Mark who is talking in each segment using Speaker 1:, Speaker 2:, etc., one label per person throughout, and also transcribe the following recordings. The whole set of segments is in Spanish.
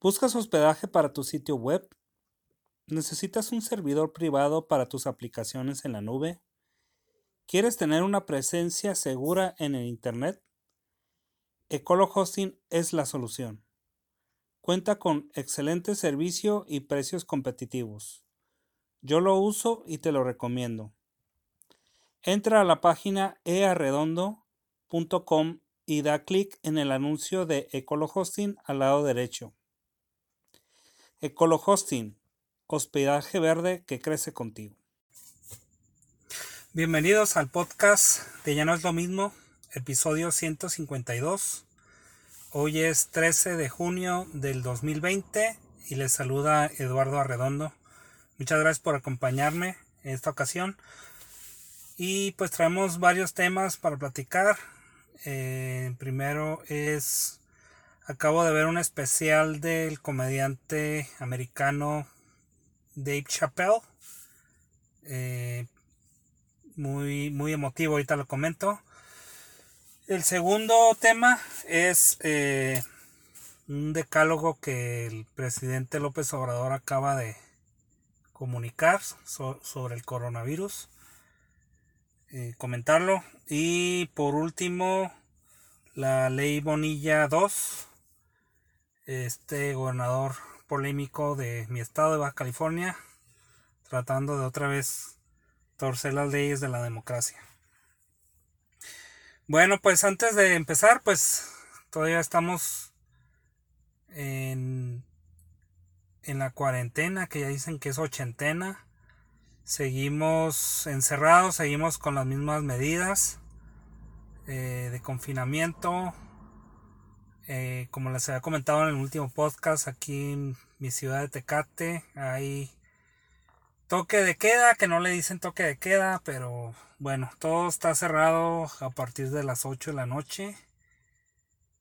Speaker 1: ¿Buscas hospedaje para tu sitio web? ¿Necesitas un servidor privado para tus aplicaciones en la nube? ¿Quieres tener una presencia segura en el Internet? Ecolo Hosting es la solución. Cuenta con excelente servicio y precios competitivos. Yo lo uso y te lo recomiendo. Entra a la página earredondo.com y da clic en el anuncio de Ecolo Hosting al lado derecho. Ecolo Hosting, hospedaje verde que crece contigo. Bienvenidos al podcast de Ya no es lo mismo, episodio 152. Hoy es 13 de junio del 2020 y les saluda Eduardo Arredondo. Muchas gracias por acompañarme en esta ocasión. Y pues traemos varios temas para platicar. Eh, primero es Acabo de ver un especial del comediante americano Dave Chappelle. Eh, muy, muy emotivo, ahorita lo comento. El segundo tema es eh, un decálogo que el presidente López Obrador acaba de comunicar sobre el coronavirus. Eh, comentarlo. Y por último, la ley Bonilla 2 este gobernador polémico de mi estado de Baja California, tratando de otra vez torcer las leyes de la democracia. Bueno, pues antes de empezar, pues todavía estamos en, en la cuarentena, que ya dicen que es ochentena. Seguimos encerrados, seguimos con las mismas medidas eh, de confinamiento, eh, como les había comentado en el último podcast, aquí en mi ciudad de Tecate hay toque de queda, que no le dicen toque de queda, pero bueno, todo está cerrado a partir de las 8 de la noche.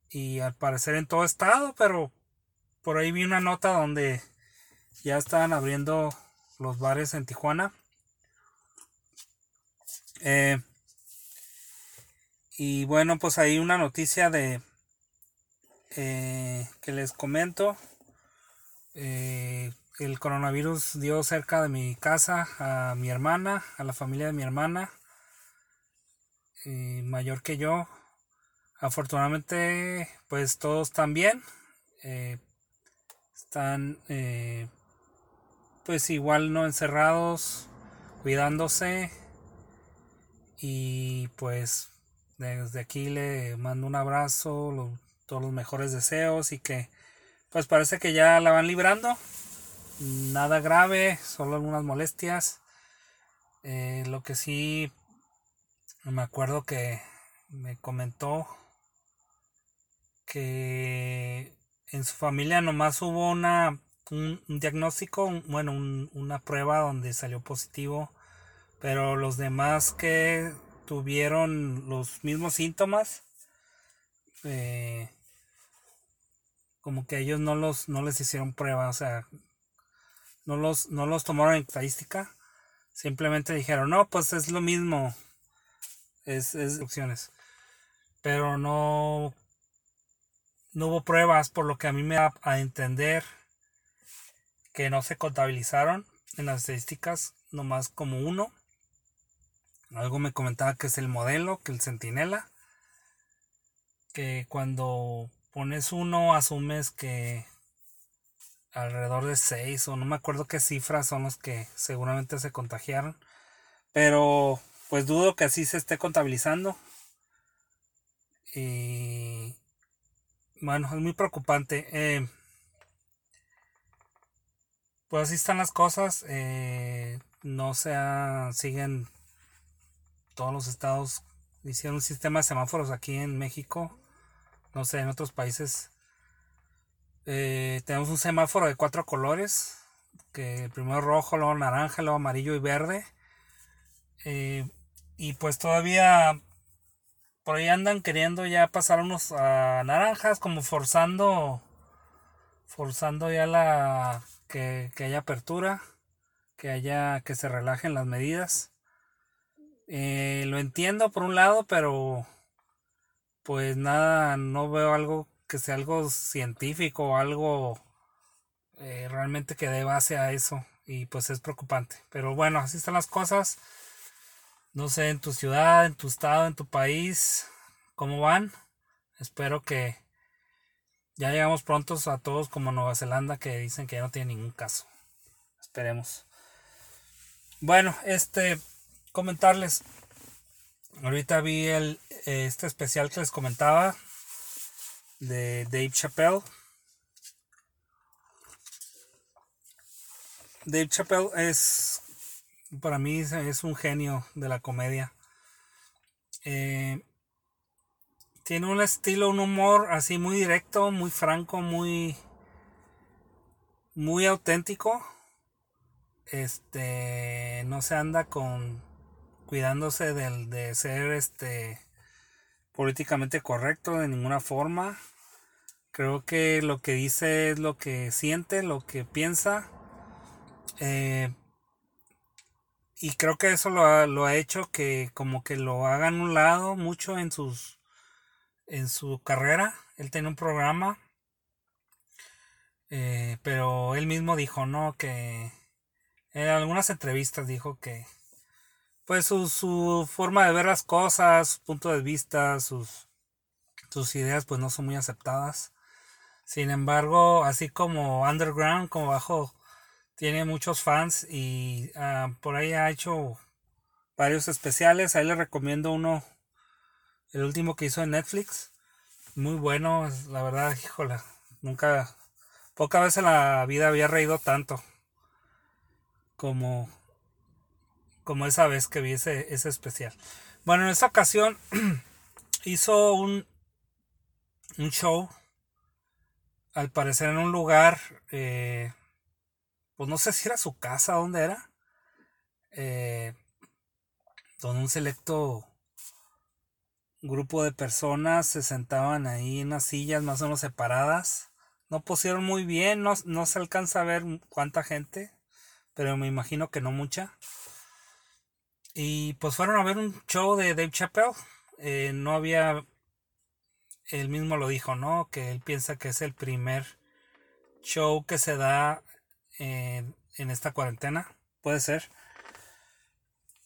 Speaker 1: Y al parecer en todo estado, pero por ahí vi una nota donde ya estaban abriendo los bares en Tijuana. Eh, y bueno, pues hay una noticia de eh, que les comento. Eh, el coronavirus dio cerca de mi casa a mi hermana, a la familia de mi hermana, eh, mayor que yo. Afortunadamente, pues todos están bien. están, pues igual no encerrados, cuidándose. Y pues desde aquí le mando un abrazo, todos los mejores deseos y que pues parece que ya la van librando. Nada grave, solo algunas molestias. Eh, lo que sí me acuerdo que me comentó que en su familia nomás hubo una un, diagnóstico, bueno, una prueba donde salió positivo, pero los demás que tuvieron los mismos síntomas eh, como que ellos no los no les hicieron prueba, o sea, no los no los tomaron en estadística, simplemente dijeron, "No, pues es lo mismo." Es es opciones. Pero no no hubo pruebas, por lo que a mí me da a entender que no se contabilizaron en las estadísticas, nomás como uno. Algo me comentaba que es el modelo, que el centinela, que cuando pones uno, asumes que alrededor de seis o no me acuerdo qué cifras son los que seguramente se contagiaron. Pero pues dudo que así se esté contabilizando. Y bueno, es muy preocupante. Eh, pues así están las cosas. Eh, no se siguen todos los estados hicieron un sistema de semáforos aquí en México no sé, en otros países eh, tenemos un semáforo de cuatro colores, que primero rojo, luego naranja, luego amarillo y verde. Eh, y pues todavía por ahí andan queriendo ya pasar unos a naranjas, como forzando, forzando ya la que, haya apertura, que haya que se relajen las medidas. Eh, lo entiendo por un lado, pero pues nada, no veo algo que sea algo científico, algo eh, realmente que dé base a eso y pues es preocupante. Pero bueno, así están las cosas. No sé, en tu ciudad, en tu estado, en tu país, cómo van. Espero que ya llegamos prontos a todos como Nueva Zelanda que dicen que ya no tiene ningún caso. Esperemos. Bueno, este comentarles. Ahorita vi el este especial que les comentaba de Dave Chappelle. Dave Chappelle es para mí es un genio de la comedia. Eh, tiene un estilo, un humor así muy directo, muy franco, muy muy auténtico. Este no se anda con cuidándose del, de ser este políticamente correcto de ninguna forma. Creo que lo que dice es lo que siente, lo que piensa. Eh, y creo que eso lo ha, lo ha hecho que como que lo hagan un lado mucho en sus en su carrera. Él tiene un programa. Eh, pero él mismo dijo, ¿no? Que en algunas entrevistas dijo que pues su, su forma de ver las cosas, su punto de vista, sus, ideas pues no son muy aceptadas. Sin embargo, así como Underground, como bajo, tiene muchos fans y ah, por ahí ha hecho varios especiales. Ahí le recomiendo uno el último que hizo en Netflix. Muy bueno, la verdad, híjola. Nunca, poca vez en la vida había reído tanto como, como esa vez que vi ese, especial. Bueno, en esta ocasión hizo un, un show, al parecer en un lugar, eh, pues no sé si era su casa, ¿dónde era? Eh, donde un selecto grupo de personas se sentaban ahí en unas sillas más o menos separadas. No pusieron muy bien, no, no se alcanza a ver cuánta gente, pero me imagino que no mucha. Y pues fueron a ver un show de Dave Chappelle. Eh, no había, él mismo lo dijo, ¿no? Que él piensa que es el primer show que se da en esta cuarentena. Puede ser.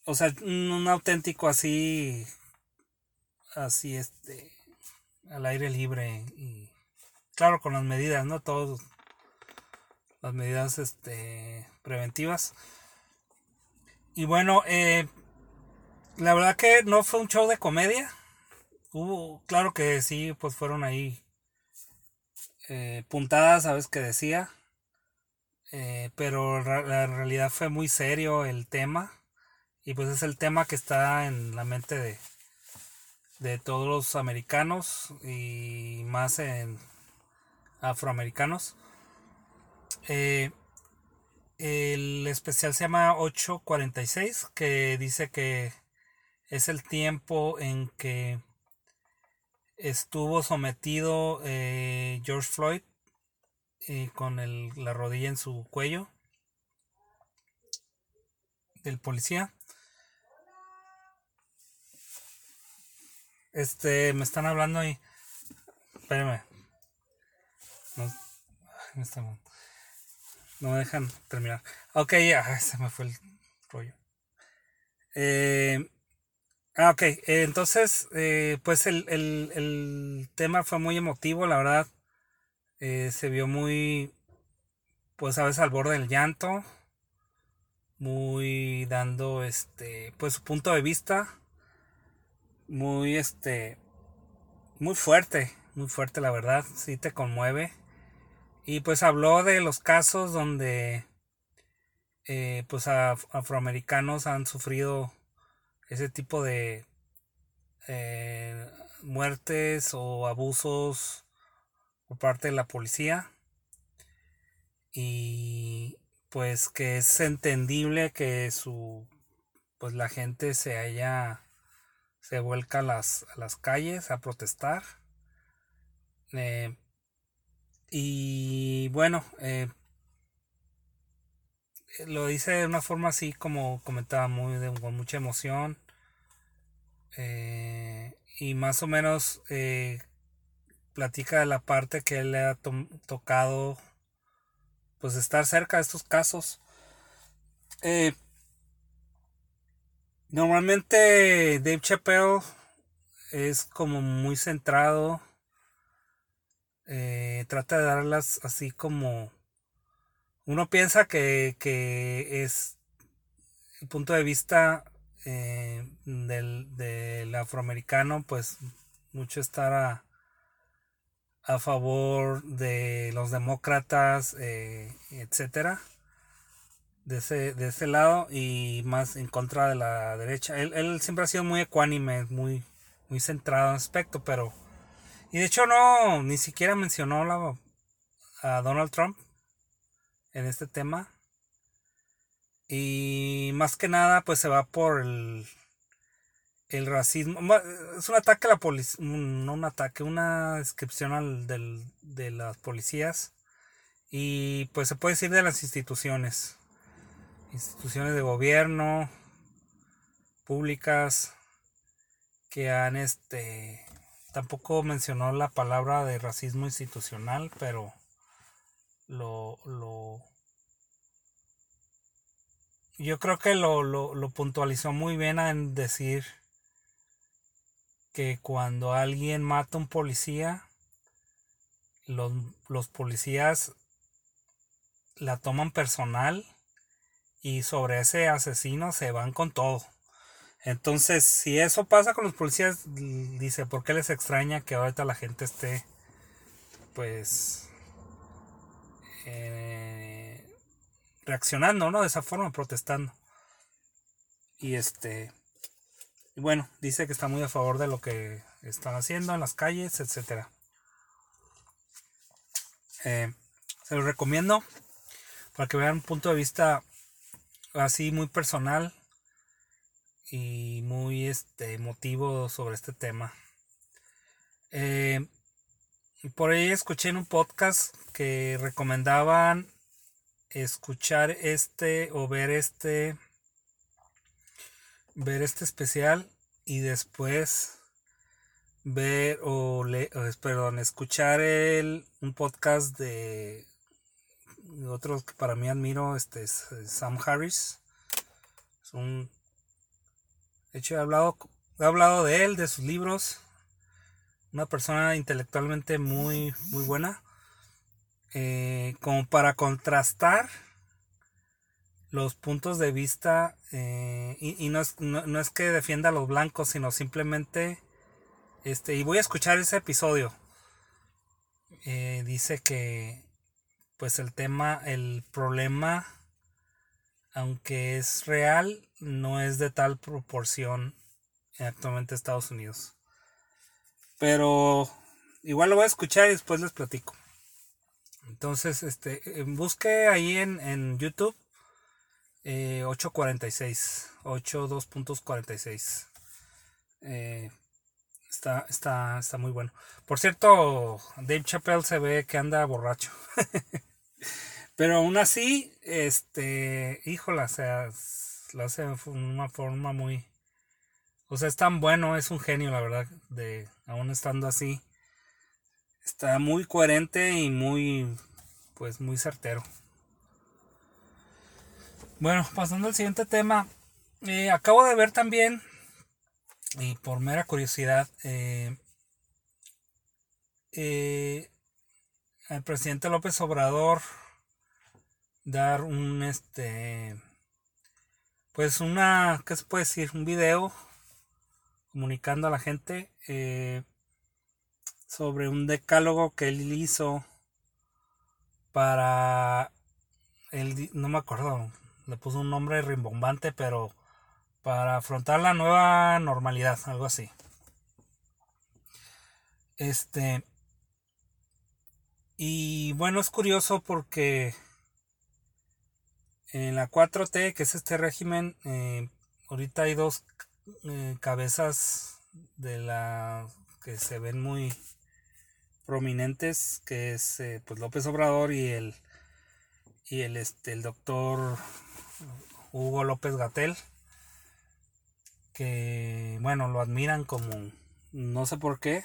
Speaker 1: O sea, un auténtico así así este al aire libre y claro con las medidas no todos las medidas este preventivas y bueno eh, la verdad que no fue un show de comedia. Hubo claro que sí pues fueron ahí eh, puntadas sabes que decía eh, pero la realidad fue muy serio el tema. Y pues es el tema que está en la mente de de todos los americanos y más en afroamericanos. Eh, el especial se llama 846, que dice que es el tiempo en que estuvo sometido eh, George Floyd eh, con la rodilla en su cuello del policía. Este, me están hablando ahí. Espérame. No, no me dejan terminar. Ok, ya, se me fue el rollo. Eh, ah, ok, eh, entonces, eh, pues el, el, el, tema fue muy emotivo, la verdad. Eh, se vio muy, pues a veces al borde del llanto. Muy dando, este, pues su punto de vista muy este muy fuerte, muy fuerte la verdad, sí te conmueve. Y pues habló de los casos donde pues afroamericanos han sufrido ese tipo de eh, muertes o abusos por parte de la policía y pues que es entendible que su pues la gente se haya se vuelca a las, las calles a protestar. Eh, y bueno, eh, lo dice de una forma así como comentaba, muy con mucha emoción. Eh, y más o menos platica de la parte que le ha tocado pues estar cerca de estos casos. Eh, normalmente Dave Chappelle es como muy centrado. Eh, trata de darlas así como uno piensa que, que es el punto de vista eh, del, del, afroamericano, pues mucho estar a, a favor de los demócratas, eh, etcétera, de ese, de ese lado y más en contra de la derecha. Él, él siempre ha sido muy ecuánime, muy, muy centrado en aspecto, pero y de hecho no, ni siquiera mencionó a Donald Trump en este tema. Y más que nada, pues se va por el, el racismo. Es un ataque a la policía, no un ataque, una descripción al, del, de las policías. Y pues se puede decir de las instituciones. Instituciones de gobierno, públicas, que han este... Tampoco mencionó la palabra de racismo institucional, pero lo, lo yo creo que lo, lo, lo, puntualizó muy bien en decir que cuando alguien mata a un policía, los, los policías la toman personal y sobre ese asesino se van con todo. Entonces, si eso pasa con los policías, dice, ¿por qué les extraña que ahorita la gente esté, pues, eh, reaccionando, ¿no? De esa forma, protestando. Y este, bueno, dice que está muy a favor de lo que están haciendo en las calles, etcétera. Eh, se lo recomiendo para que vean un punto de vista así muy personal y muy este emotivo sobre este tema. Eh, y por ahí escuché en un podcast que recomendaban escuchar este o ver este ver este especial y después ver o leer, perdón, escuchar el, un podcast de otro que para mí admiro, este es Sam Harris. Es un de hecho he hablado he hablado de él, de sus libros. Una persona intelectualmente muy muy buena. Eh, como para contrastar los puntos de vista eh, y, no, es, no, es que defienda a los blancos, sino simplemente, este, y voy a escuchar ese episodio. Eh, dice que, pues el tema, el problema, aunque es real, no es de tal proporción actualmente en Estados Unidos. Pero igual lo voy a escuchar y después les platico. Entonces, este, busque ahí en, en YouTube eh, 8.46. 8.2.46. Eh, está, está, está muy bueno. Por cierto, Dave Chappelle se ve que anda borracho. Pero aún así, este, híjola, o sea, lo hace de una forma muy... O sea, es tan bueno, es un genio, la verdad, de aún estando así. Está muy coherente y muy, pues, muy certero. Bueno, pasando al siguiente tema. Eh, acabo de ver también, y por mera curiosidad, eh, eh, al presidente López Obrador dar un este pues una qué se puede decir un video comunicando a la gente sobre un decálogo que él hizo para el no me acuerdo le puso un nombre rimbombante, pero para afrontar la nueva normalidad, algo así. Este. Y bueno, es curioso porque en la 4T, que es este régimen, eh, ahorita hay dos eh, cabezas de la que se ven muy prominentes, que es eh, pues López Obrador y el y el este el doctor Hugo López Gatel, que bueno, lo admiran como, no sé por qué,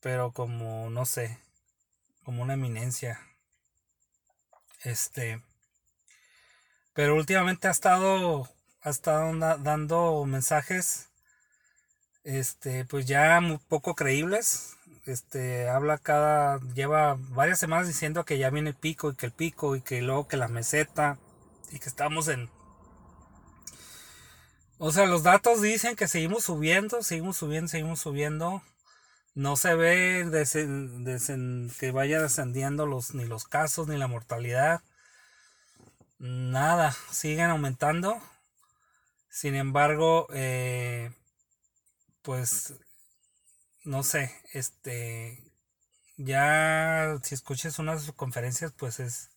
Speaker 1: pero como, no sé, como una eminencia. Este. Pero últimamente ha estado. Ha estado dando mensajes. Este. Pues ya muy poco creíbles. Este. Habla cada. Lleva varias semanas diciendo que ya viene el pico y que el pico y que luego que la meseta. Y que estamos en. O sea, los datos dicen que seguimos subiendo, seguimos subiendo, seguimos subiendo no se ve que vaya descendiendo los, ni los casos ni la mortalidad. Nada, siguen aumentando. Sin embargo, eh, pues no sé, este ya si escuchas unas conferencias, pues es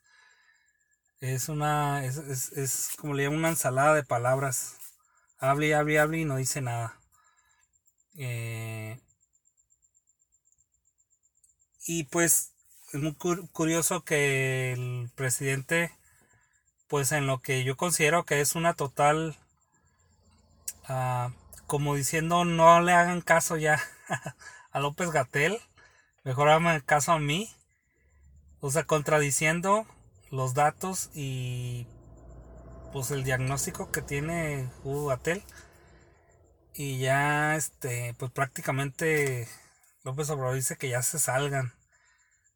Speaker 1: es una es, es, es como le llaman una ensalada de palabras. Hable hable y hable y no dice nada. Eh, y pues es muy curioso que el presidente, pues en lo que yo considero que es una total, ah, como diciendo no le hagan caso ya a López Gatel, mejor hagan caso a mí, o sea, contradiciendo los datos y pues el diagnóstico que tiene Hugo Gatel y ya este pues prácticamente López Obrador dice que ya se salgan,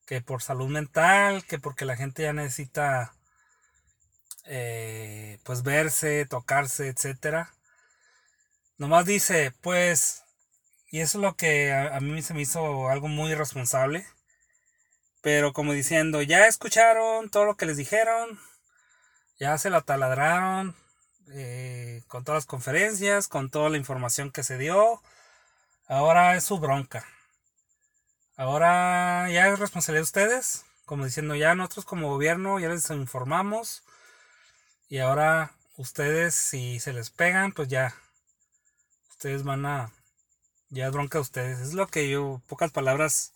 Speaker 1: que por salud mental, que porque la gente ya necesita eh, pues verse, tocarse, etcétera. Nomás dice, pues, y eso es lo que a, mí se me hizo algo muy irresponsable. Pero como diciendo, ya escucharon todo lo que les dijeron, ya se la taladraron eh, con todas las conferencias, con toda la información que se dio. Ahora es su bronca. Ahora ya es responsabilidad de ustedes, como diciendo ya nosotros como gobierno ya les informamos y ahora ustedes si se les pegan pues ya ustedes van a ya bronca de ustedes. Es lo que yo pocas palabras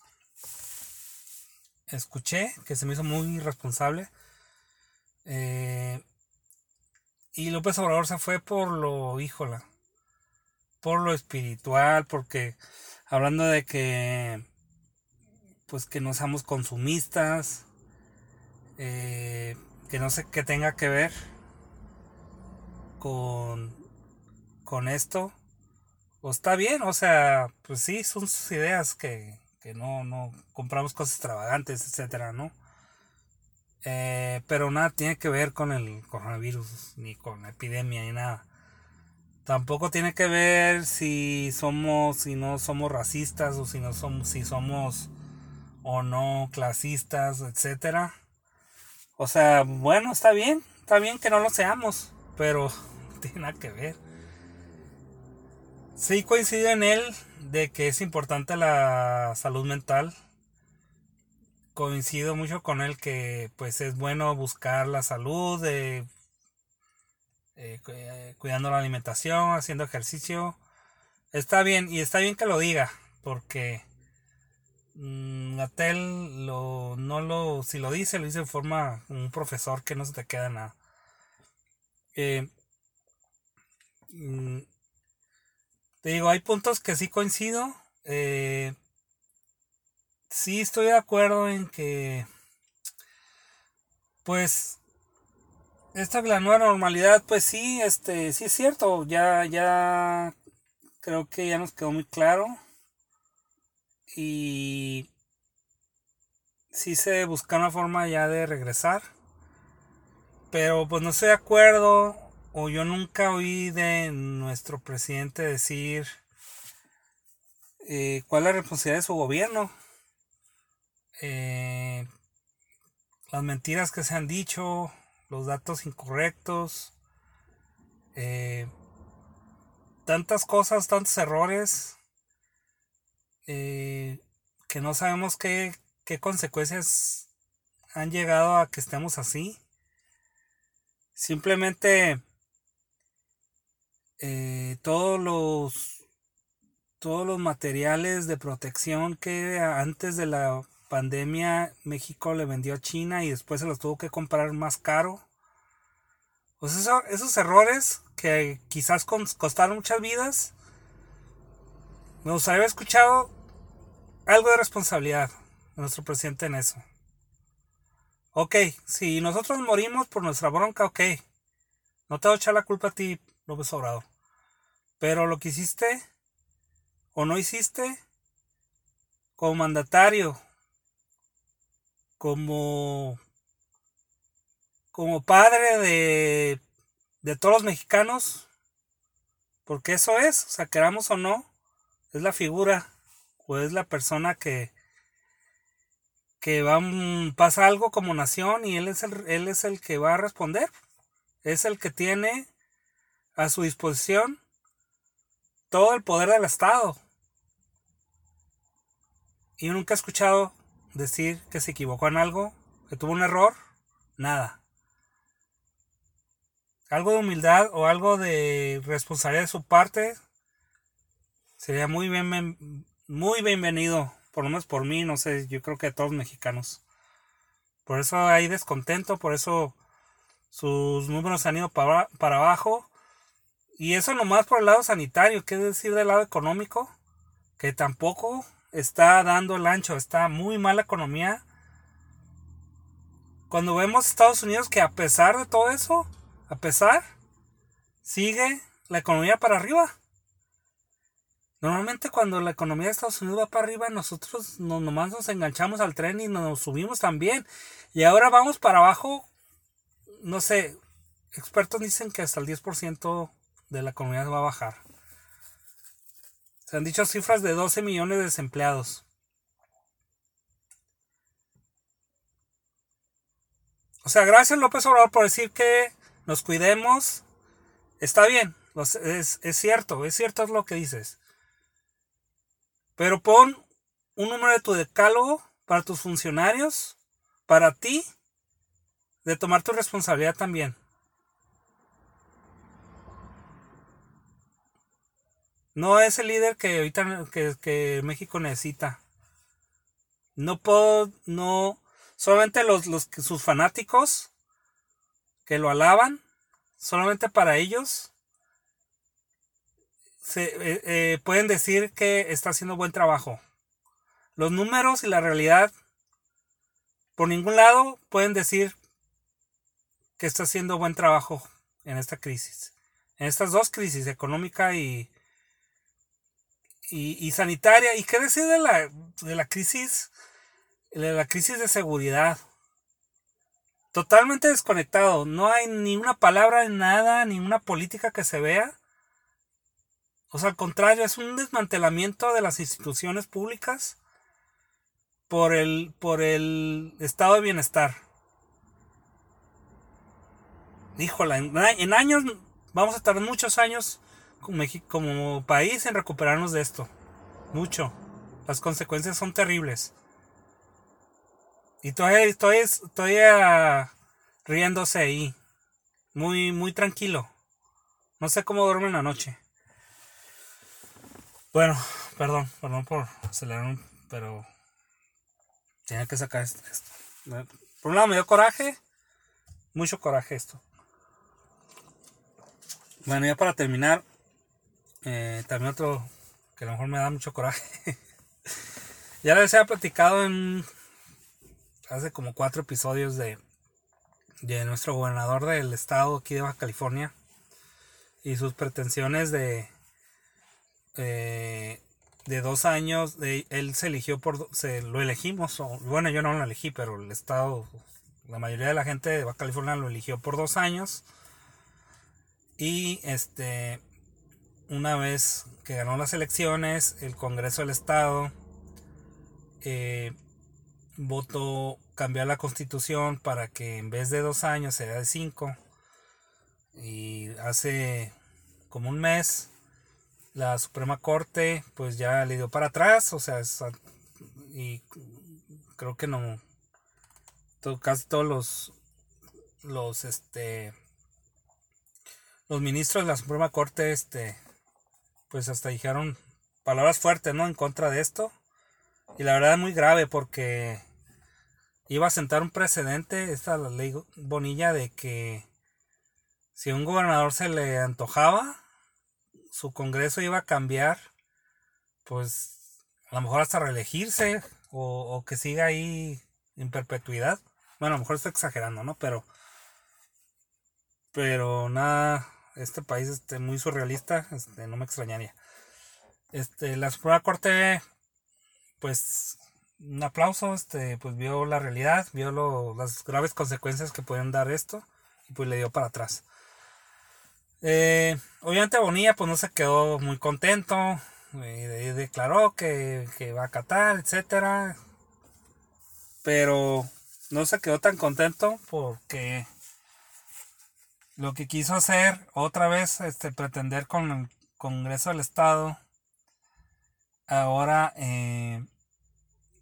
Speaker 1: escuché que se me hizo muy irresponsable. Eh, y López Obrador se fue por lo, híjola, por lo espiritual, porque hablando de que pues que no seamos consumistas, eh, que no sé qué tenga que ver con, con esto. O está bien, o sea, pues sí, son sus ideas que, que no, no compramos cosas extravagantes, etcétera, ¿no? Eh, pero nada tiene que ver con el coronavirus, ni con la epidemia, ni nada. Tampoco tiene que ver si somos, si no somos racistas o si no somos, si somos o no clasistas, etcétera. O sea, bueno, está bien, está bien que no lo seamos, pero tiene nada que ver. Sí coincido en él de que es importante la salud mental. Coincido mucho con él que pues es bueno buscar la salud, de, eh, eh, cuidando la alimentación, haciendo ejercicio. Está bien, y está bien que lo diga, porque Natel mm, lo, no lo, si lo dice, lo dice en forma un profesor que no se te queda nada. Eh, mm, te digo, hay puntos que sí coincido. Eh, sí estoy de acuerdo en que, pues, esta la nueva normalidad, pues sí, este, sí es cierto. Ya, ya, creo que ya nos quedó muy claro y sí se busca una forma ya de regresar. Pero pues no estoy de acuerdo o yo nunca oí de nuestro presidente decir eh, cuál es la responsabilidad de su gobierno. Eh, las mentiras que se han dicho, los datos incorrectos, eh, tantas cosas, tantos errores que no sabemos qué, qué consecuencias han llegado a que estemos así. Simplemente eh, todos los todos los materiales de protección que antes de la pandemia México le vendió a China y después se los tuvo que comprar más caro. Pues eso, esos errores que quizás costaron muchas vidas, me gustaría escuchado algo de responsabilidad de nuestro presidente en eso. Ok, si nosotros morimos por nuestra bronca, ok. No te voy a echar la culpa a ti, López Obrador. Pero lo que hiciste o no hiciste como mandatario, como como padre de de todos los mexicanos, porque eso es, o sea, queramos o no, es la figura o es la persona que que va pasa algo como nación y él es el él es el que va a responder. Es el que tiene a su disposición todo el poder del Estado. Y nunca he escuchado decir que se equivocó en algo, que tuvo un error, nada. Algo de humildad o algo de responsabilidad de su parte sería muy bien muy bienvenido, por lo menos por mí, no sé, yo creo que a todos los mexicanos. Por eso hay descontento, por eso sus números han ido para abajo. Y eso nomás por el lado sanitario, ¿qué decir del lado económico? Que tampoco está dando el ancho, está muy mala economía. Cuando vemos Estados Unidos que a pesar de todo eso, a pesar, sigue la economía para arriba. Normalmente cuando la economía de Estados Unidos va para arriba, nosotros no, nomás nos enganchamos al tren y nos subimos también. Y ahora vamos para abajo, no sé, expertos dicen que hasta el 10% de la economía va a bajar. Se han dicho cifras de 12 millones de desempleados. O sea, gracias López Obrador por decir que nos cuidemos. Está bien, es, es cierto, es cierto es lo que dices. Pero pon un número de tu decálogo para tus funcionarios, para ti, de tomar tu responsabilidad también. No es el líder que ahorita que, México necesita. No puedo, no, solamente los, los sus fanáticos que lo alaban, solamente para ellos se, eh, eh, pueden decir que está haciendo buen trabajo. Los números y la realidad, por ningún lado, pueden decir que está haciendo buen trabajo en esta crisis. En estas dos crisis, económica y, y, sanitaria. ¿Y qué decir de la, de la crisis? De la crisis de seguridad. Totalmente desconectado. No hay ni una palabra, nada, ni una política que se vea o sea, al contrario, es un desmantelamiento de las instituciones públicas por el, por el estado de bienestar. Híjola, en, años, vamos a tardar muchos años como, país en recuperarnos de esto. Mucho. Las consecuencias son terribles. Y todavía estoy, estoy riéndose ahí. Muy, muy tranquilo. No sé cómo duerme en la noche. Bueno, perdón, perdón por acelerar, pero tenía que sacar esto. Por un lado me dio coraje, mucho coraje esto. Bueno, ya para terminar, eh, también otro que a lo mejor me da mucho coraje. ya les he platicado en hace como cuatro episodios de, de nuestro gobernador del estado aquí de Baja California y sus pretensiones de eh, de dos años, él se eligió por, se lo elegimos, bueno, yo no lo elegí, pero el Estado, la mayoría de la gente de Baja California lo eligió por dos años. Y este, una vez que ganó las elecciones, el Congreso del Estado eh, votó cambiar la constitución para que en vez de dos años sea de cinco. Y hace como un mes la Suprema Corte pues ya le dio para atrás, o sea, y creo que no, casi todos los, los, este, los ministros de la Suprema Corte, este, pues hasta dijeron palabras fuertes, ¿no? En contra de esto. Y la verdad es muy grave porque iba a sentar un precedente, esta ley Bonilla, de que si a un gobernador se le antojaba, su Congreso iba a cambiar, pues a lo mejor hasta reelegirse o, que siga ahí en perpetuidad. Bueno, a lo mejor estoy exagerando, ¿no? Pero. Pero nada. Este país este, muy surrealista. Este, no me extrañaría. Este, la Suprema Corte. Pues. Un aplauso. Este. Pues vio la realidad. Vio las graves consecuencias que pueden dar esto. Y pues le dio para atrás. Eh, obviamente Bonilla pues no se quedó muy contento. Eh, declaró que, que va a acatar, etcétera pero no se quedó tan contento porque lo que quiso hacer otra vez, este, pretender con el Congreso del Estado, ahora eh,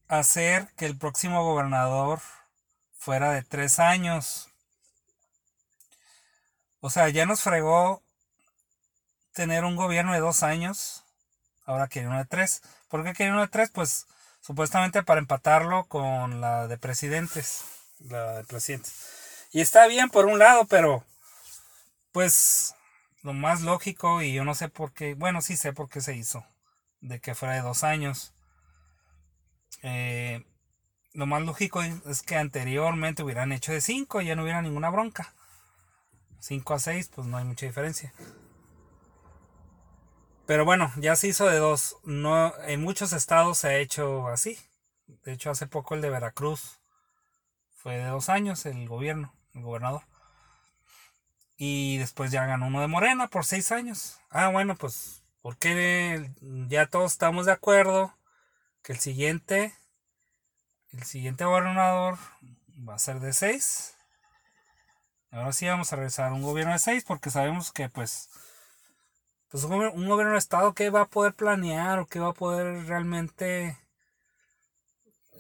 Speaker 1: hacer que el próximo gobernador fuera de tres años. O sea, ya nos fregó tener un gobierno de dos años. Ahora quiere uno de tres. ¿Por qué quiere uno de tres? Pues supuestamente para empatarlo con la de presidentes, la de presidentes. Y está bien por un lado, pero pues lo más lógico y yo no sé por qué, bueno, sí sé por qué se hizo, de que fuera de dos años. Eh, lo más lógico es que anteriormente hubieran hecho de cinco y ya no hubiera ninguna bronca. Cinco a seis, pues no hay mucha diferencia. Pero bueno, ya se hizo de dos. No, en muchos estados se ha hecho así. De hecho, hace poco el de Veracruz fue de dos años el gobierno, el gobernador. Y después ya ganó uno de Morena por seis años. Ah, bueno, pues, porque ya todos estamos de acuerdo que el siguiente, el siguiente gobernador va a ser de seis. Ahora sí vamos a regresar un gobierno de seis porque sabemos que pues pues un, gobierno de Estado que va a poder planear o que va a poder realmente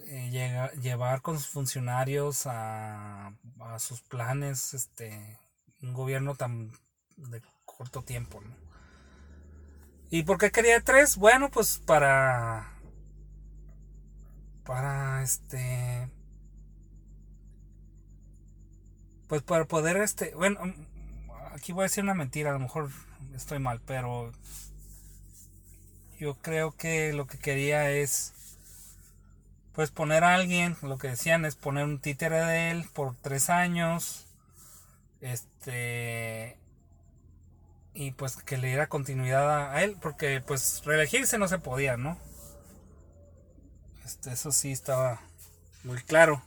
Speaker 1: eh, llevar con sus funcionarios a, a, sus planes, este, un gobierno tan de corto tiempo, ¿no? ¿Y por qué quería tres? Bueno, pues para, para este, pues para poder, este, bueno, aquí voy a decir una mentira, a lo mejor estoy mal, pero yo creo que lo que quería es pues poner a alguien, lo que decían es poner un títere de él por tres años, este y pues que le diera continuidad a, él, porque pues reelegirse no se podía, ¿no? Este, eso sí estaba muy claro.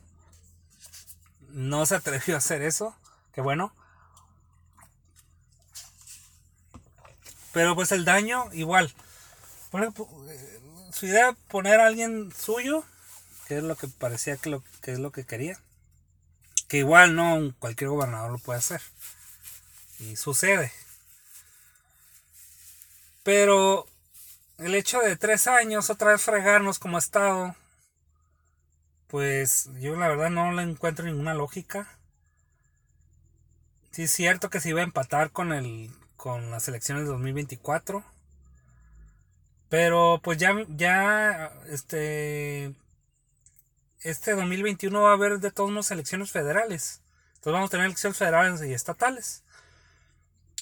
Speaker 1: No se atrevió a hacer eso, que bueno. Pero pues el daño, igual. Eh, su idea poner a alguien suyo, que es lo que parecía que, lo, que es lo que quería. Que igual no cualquier gobernador lo puede hacer. Y sucede. Pero el hecho de tres años otra vez fregarnos como Estado, pues yo la verdad no le encuentro ninguna lógica. Sí es cierto que se iba a empatar con el con las elecciones de 2024. Pero pues ya, ya, este, este 2021 va a haber de todos modos elecciones federales. Entonces vamos a tener elecciones federales y estatales.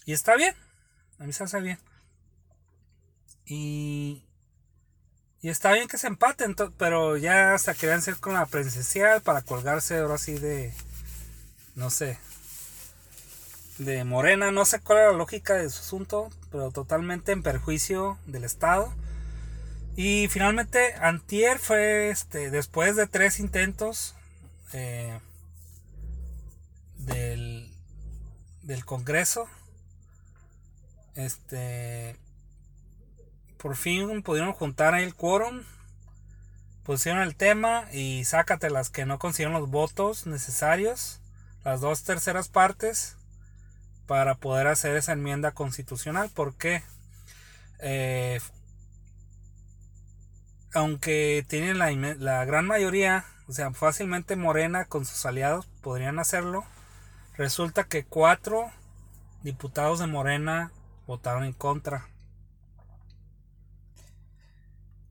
Speaker 1: Y está bien. A mí se hace bien. Y, y está bien que se empaten, pero ya hasta querían ser con la presidencial para colgarse ahora sí de, no sé, de Morena. No sé cuál era la lógica de su asunto, pero totalmente en perjuicio del Estado. Y finalmente, Antier fue este, después de tres intentos eh, del, del Congreso. Este por fin pudieron juntar el quórum, pusieron el tema y sácate las que no consiguieron los votos necesarios, las dos terceras partes para poder hacer esa enmienda constitucional. porque eh, aunque tienen la, gran mayoría, o sea, fácilmente Morena con sus aliados podrían hacerlo, resulta que cuatro diputados de Morena votaron en contra.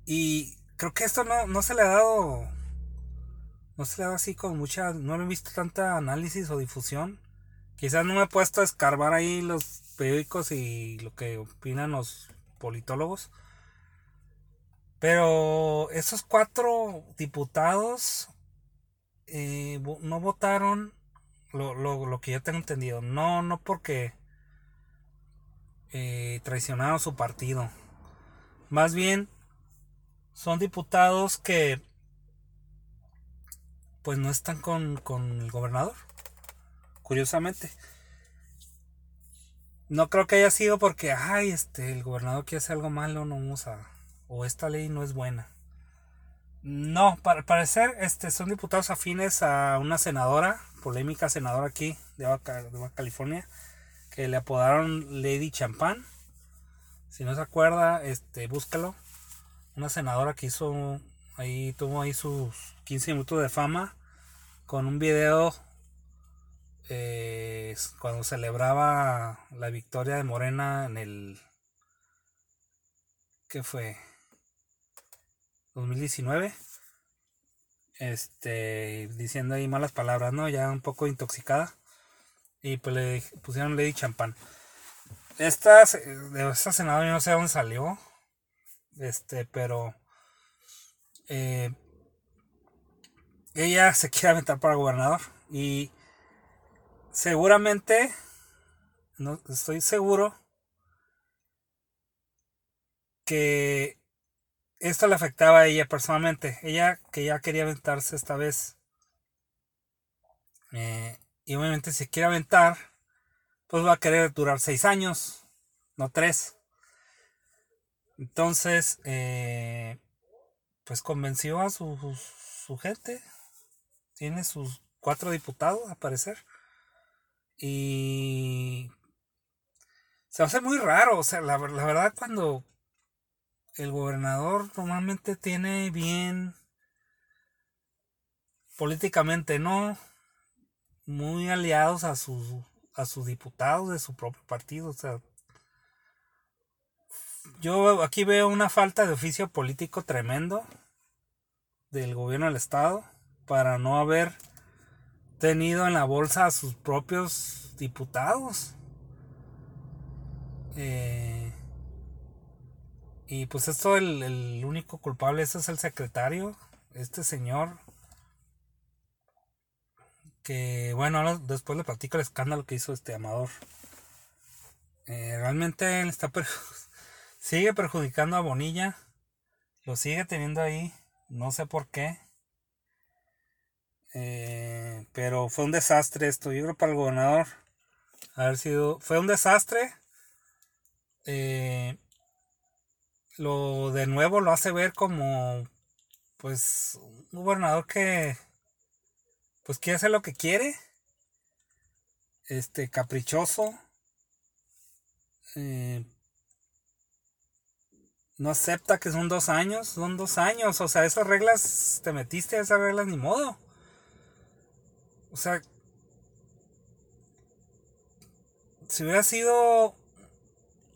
Speaker 1: Y creo que esto no, no se le ha dado, no se le ha dado así con mucha, no he visto tanta análisis o difusión. Quizás no me he puesto a escarbar ahí los periódicos y lo que opinan los politólogos. Pero esos cuatro diputados eh, no votaron lo, lo, que yo tengo entendido. No, no porque eh, traicionaron su partido. Más bien son diputados que pues no están con, con el gobernador. Curiosamente. No creo que haya sido porque, ay, este, el gobernador quiere hacer algo malo, no vamos a, o esta ley no es buena. No, para parecer, este, son diputados afines a una senadora, polémica senadora aquí de Baja, California, que le apodaron Lady Champán. Si no se acuerda, este, búscalo. Una senadora que hizo, ahí tuvo ahí sus 15 minutos de fama con un video eh, cuando celebraba la victoria de Morena en el... ¿Qué fue? 2019. Este, diciendo ahí malas palabras, ¿no? Ya un poco intoxicada. Y pues le pusieron Lady Champán. Esta, de esta senadora yo no sé dónde salió. Este, pero... Eh, ella se quiere aventar para gobernador. Y seguramente, no estoy seguro que esto le afectaba a ella personalmente. Ella que ya quería aventarse esta vez. Eh, y obviamente si quiere aventar, pues va a querer durar seis años, no tres. Entonces, eh, pues convenció a su, su gente. Tiene sus cuatro diputados, a parecer. Y se hace muy raro, o sea, la, la verdad cuando el gobernador normalmente tiene bien políticamente, ¿no? Muy aliados a sus, a sus diputados de su propio partido, o sea, yo aquí veo una falta de oficio político tremendo del gobierno del estado para no haber tenido en la bolsa a sus propios diputados. Eh, y pues esto el, el único culpable, este es el secretario, este señor. Que bueno, después le platico el escándalo que hizo este Amador. Eh, realmente él está sigue perjudicando a Bonilla. Lo sigue teniendo ahí. No sé por qué. Eh, pero fue un desastre esto. Yo creo para el gobernador haber sido. Fue un desastre. Eh, lo de nuevo lo hace ver como. Pues un gobernador que. Pues quiere hacer lo que quiere. Este, caprichoso. Eh, no acepta que son dos años, son dos años, o sea, esas reglas, te metiste a esas reglas ni modo. O sea, si hubiera sido.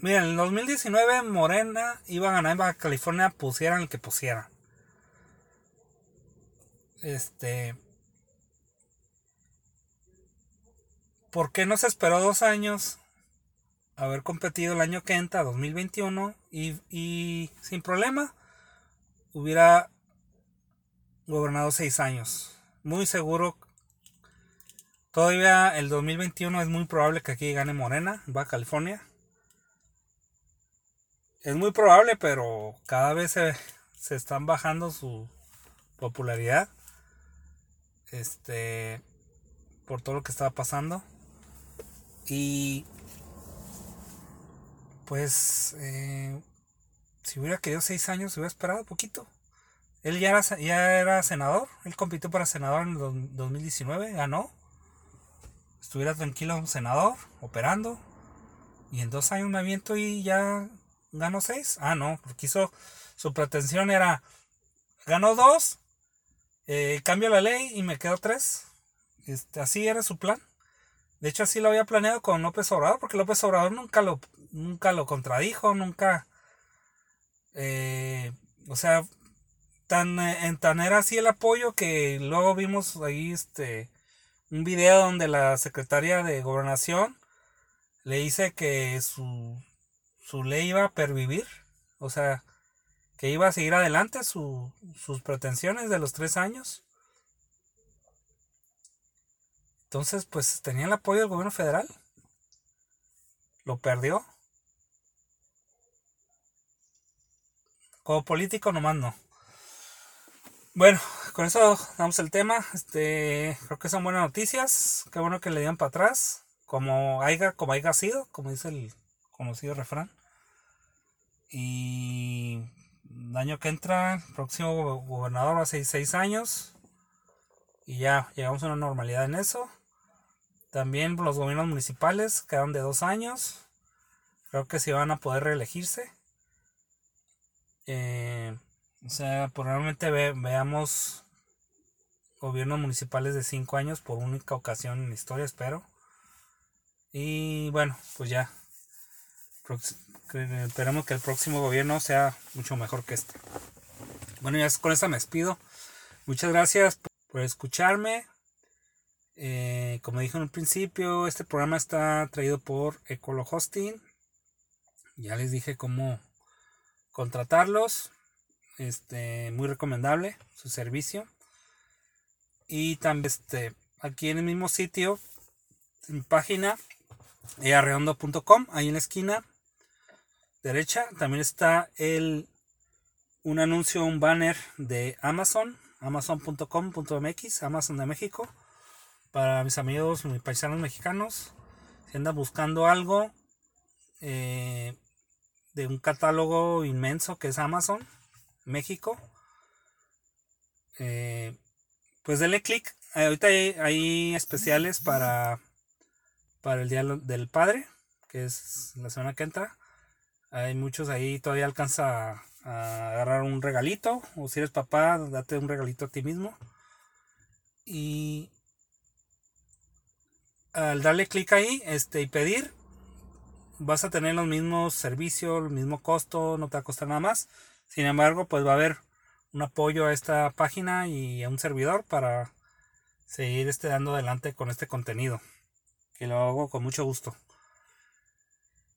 Speaker 1: Mira, en el 2019 Morena iba a ganar en Baja California, pusieran el que pusiera. Este. ¿Por qué no se esperó dos años? Haber competido el año que entra, 2021, y, y sin problema hubiera gobernado seis años. Muy seguro Todavía el 2021 es muy probable que aquí gane Morena, va a California. Es muy probable, pero cada vez se, se están bajando su popularidad. Este, por todo lo que estaba pasando. Y pues, eh, si hubiera querido seis años, hubiera esperado poquito. Él ya era, ya era senador, él compitió para senador en el 2019, ganó estuviera tranquilo senador, operando, y en dos años me aviento y ya ganó seis. Ah, no, porque hizo, su pretensión era, ganó dos, eh, cambio la ley y me quedo tres. Este, así era su plan. De hecho, así lo había planeado con López Obrador, porque López Obrador nunca lo, nunca lo contradijo, nunca, eh, o sea, tan, eh, en tan era así el apoyo que luego vimos ahí, este, un video donde la secretaria de gobernación le dice que su, su ley iba a pervivir, o sea, que iba a seguir adelante sus pretensiones de los tres años. Entonces, pues tenía el apoyo del gobierno federal. Lo perdió. Como político nomás no. Bueno, con eso damos el tema. Este, creo que son buenas noticias. Qué bueno que le dieron para atrás. Como haya, como haya sido, como dice el conocido refrán. Y el año que entra, el próximo gobernador va a ser seis años. Y ya llegamos a una normalidad en eso. También los gobiernos municipales quedan de dos años. Creo que sí van a poder reelegirse. Eh, o sea, probablemente veamos gobiernos municipales de cinco años por única ocasión en la historia, espero. Y bueno, pues ya. Esperemos que el próximo gobierno sea mucho mejor que este. Bueno, ya con esta me despido. Muchas gracias por escucharme. Eh, como dije en un principio, este programa está traído por Ecolo Hosting. Ya les dije cómo contratarlos. Este, muy recomendable su servicio. Y también este, aquí en el mismo sitio, en mi página, earredondo.com, ahí en la esquina derecha, también está el un anuncio, un banner de Amazon, amazon.com.mx, Amazon de México, para mis amigos, mis paisanos mexicanos, si andan buscando algo eh, de un catálogo inmenso que es Amazon México, eh, pues denle clic. Ahorita hay, especiales para, para el Día del Padre, que es la semana que entra. Hay muchos ahí, todavía alcanza a, agarrar un regalito. O si eres papá, date un regalito a ti mismo. Y al darle clic ahí este, y pedir, vas a tener los mismos servicios, el mismo costo, no te va a costar nada más. Sin embargo, pues va a haber un apoyo a esta página y a un servidor para seguir este, dando adelante con este contenido. Que lo hago con mucho gusto.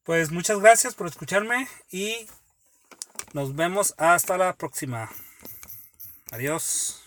Speaker 1: Pues muchas gracias por escucharme y nos vemos hasta la próxima. Adiós.